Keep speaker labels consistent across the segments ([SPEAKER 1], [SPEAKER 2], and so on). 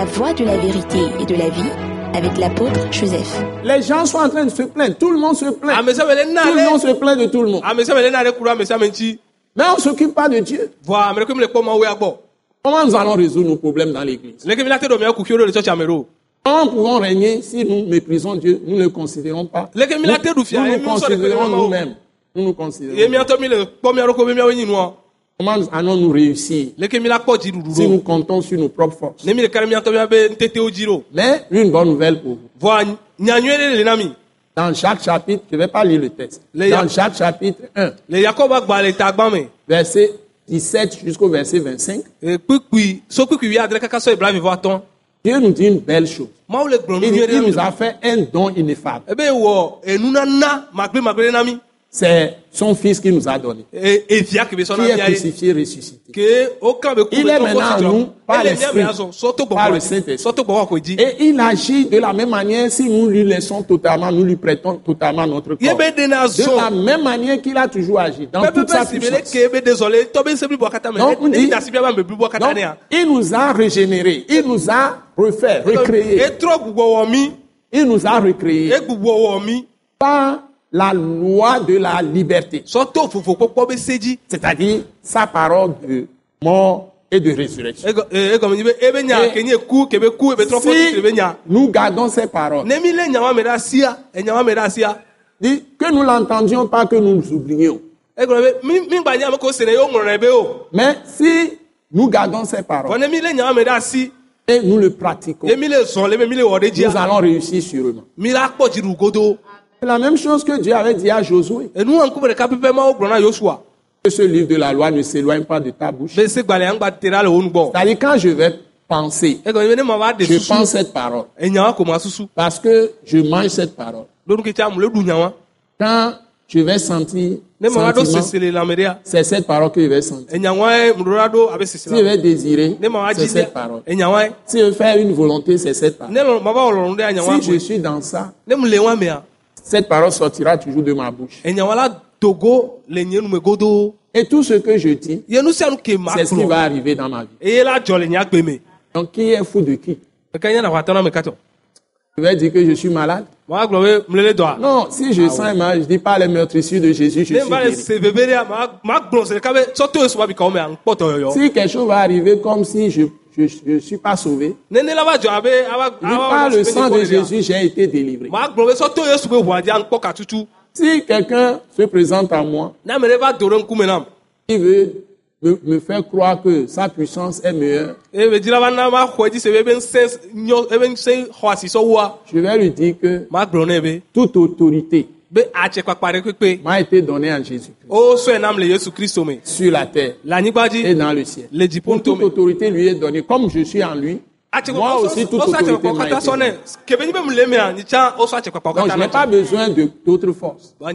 [SPEAKER 1] La voie de la vérité et de la vie avec l'apôtre Joseph.
[SPEAKER 2] Les gens sont en train de se plaindre. Tout le monde se plaint.
[SPEAKER 3] na
[SPEAKER 2] Tout le monde se plaint de tout le monde. Mais on ne s'occupe pas de Dieu. Comment nous allons résoudre nos problèmes dans l'église? Comment pouvons régner si nous méprisons Dieu? Nous ne le considérons pas. Nous nous
[SPEAKER 3] ɖe
[SPEAKER 2] considérons nous-mêmes. Nous nous considérons. Comment allons-nous réussir. Si nous comptons sur nos propres forces. Mais une bonne nouvelle pour vous. Dans chaque chapitre, je ne vais pas lire le texte. Dans chaque chapitre 1,
[SPEAKER 3] le yakobo agba le tagbã me.
[SPEAKER 2] Verset 17 jusqu'au verset 25,
[SPEAKER 3] e, kpikpui so kpikpui wi adre kaka sɔ ibrahim vɔ atɔ
[SPEAKER 2] Dieu nous dit une belle chose. Il, nous
[SPEAKER 3] na
[SPEAKER 2] a fait un don ineffable. C'est son fils qui nous a donné,
[SPEAKER 3] E- be sɔ
[SPEAKER 2] qui est crucifié, ressuscité. Il est maintenant en nous par l'esprit, par le Saint-Esprit. Et il agit de la même manière si nous lui laissons totalement, nous lui prêtons totalement notre corps.
[SPEAKER 3] de
[SPEAKER 2] la même manière qu'il a toujours agi, dans toute sa puissance. Donc, on dit- il nous a régénérés, il nous a refait, recréés, il nous a recréés. par la loi de la liberté, c'est-à-dire sa parole de mort et de résurrection.
[SPEAKER 3] Egɔ- e-
[SPEAKER 2] Et- Si
[SPEAKER 3] nya.
[SPEAKER 2] nous gardons ces paroles, dit que nous l'entendions pas, que nous nous oublions. Mais si nous gardons ces paroles. Et nous le pratiquons, nous allons réussir sûrement. C'est la même chose que Dieu avait dit à Josué.
[SPEAKER 3] yosua
[SPEAKER 2] Que ce livre de la loi ne s'éloigne pas de ta bouche. C'est-à-dire quand je vais penser, je pense cette parole. Parce que je mange cette parole. Quand je vais sentir c'est cette parole que je vais sentir. Si je vais désirer, c'est cette parole. Si je veux faire une volonté, c'est cette parole. Si je suis dans ça,
[SPEAKER 3] ne
[SPEAKER 2] cette parole sortira toujours de ma bouche. Et tout ce que je dis, c'est ce qui va arriver dans ma vie. Donc, qui est fou de qui? Je vais dire que je suis malade? Non, si je sens mal, je dis pas les meurtrissures de Jésus, je
[SPEAKER 3] ne
[SPEAKER 2] suis guéri. Si quelque chose va arriver comme si je je, je suis pas sauvé, pas le sang de Jésus, j'ai été délivré. Si quelqu'un se présente à moi,
[SPEAKER 3] ne
[SPEAKER 2] il veut me, me faire croire que sa puissance est meilleure, je vais lui dire que toute autorité m'a été donnée en Jésus
[SPEAKER 3] o sɔe nam le yesu kristo me
[SPEAKER 2] sur la terre et dans le ciel. Pour toute autorité lui est donnée. Comme je suis en lui, moi aussi toute autorité m'a été Donc je n'ai
[SPEAKER 3] na
[SPEAKER 2] pas besoin d'autres forces. Ce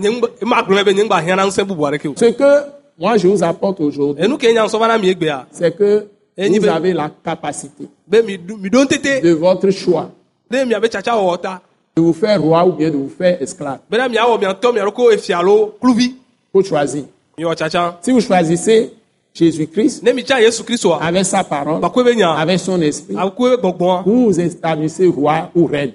[SPEAKER 2] que moi je vous apporte aujourd'hui, c'est que vous avez la capacité de votre choix de vous faire roi ou bien de vous faire esclave. Faut choisir. Si vous choisissez Jésus-Christ avec sa parole, avec son esprit,
[SPEAKER 3] be gbɔgbɔa
[SPEAKER 2] vous vous établissez roi ou reine.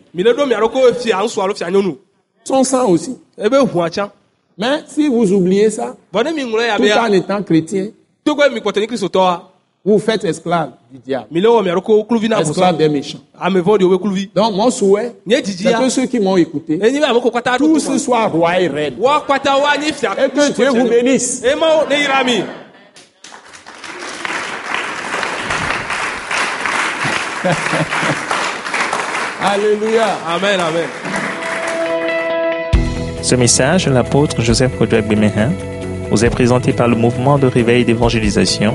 [SPEAKER 2] Son sang aussi.
[SPEAKER 3] ʋua tsã
[SPEAKER 2] Mais si vous oubliez ça, tout en étant chrétien, vous faites esclave du diable, esclave des méchants. Donc mon souhait, c'est que ceux qui m'ont écouté, tous
[SPEAKER 3] to
[SPEAKER 2] soient rois et reines. Et que Dieu vous bénisse. Alléluia.
[SPEAKER 3] amen amen
[SPEAKER 4] Ce message l'apôtre Joseph Kodouak Bemehin vous est présenté par le mouvement de réveil d'évangélisation,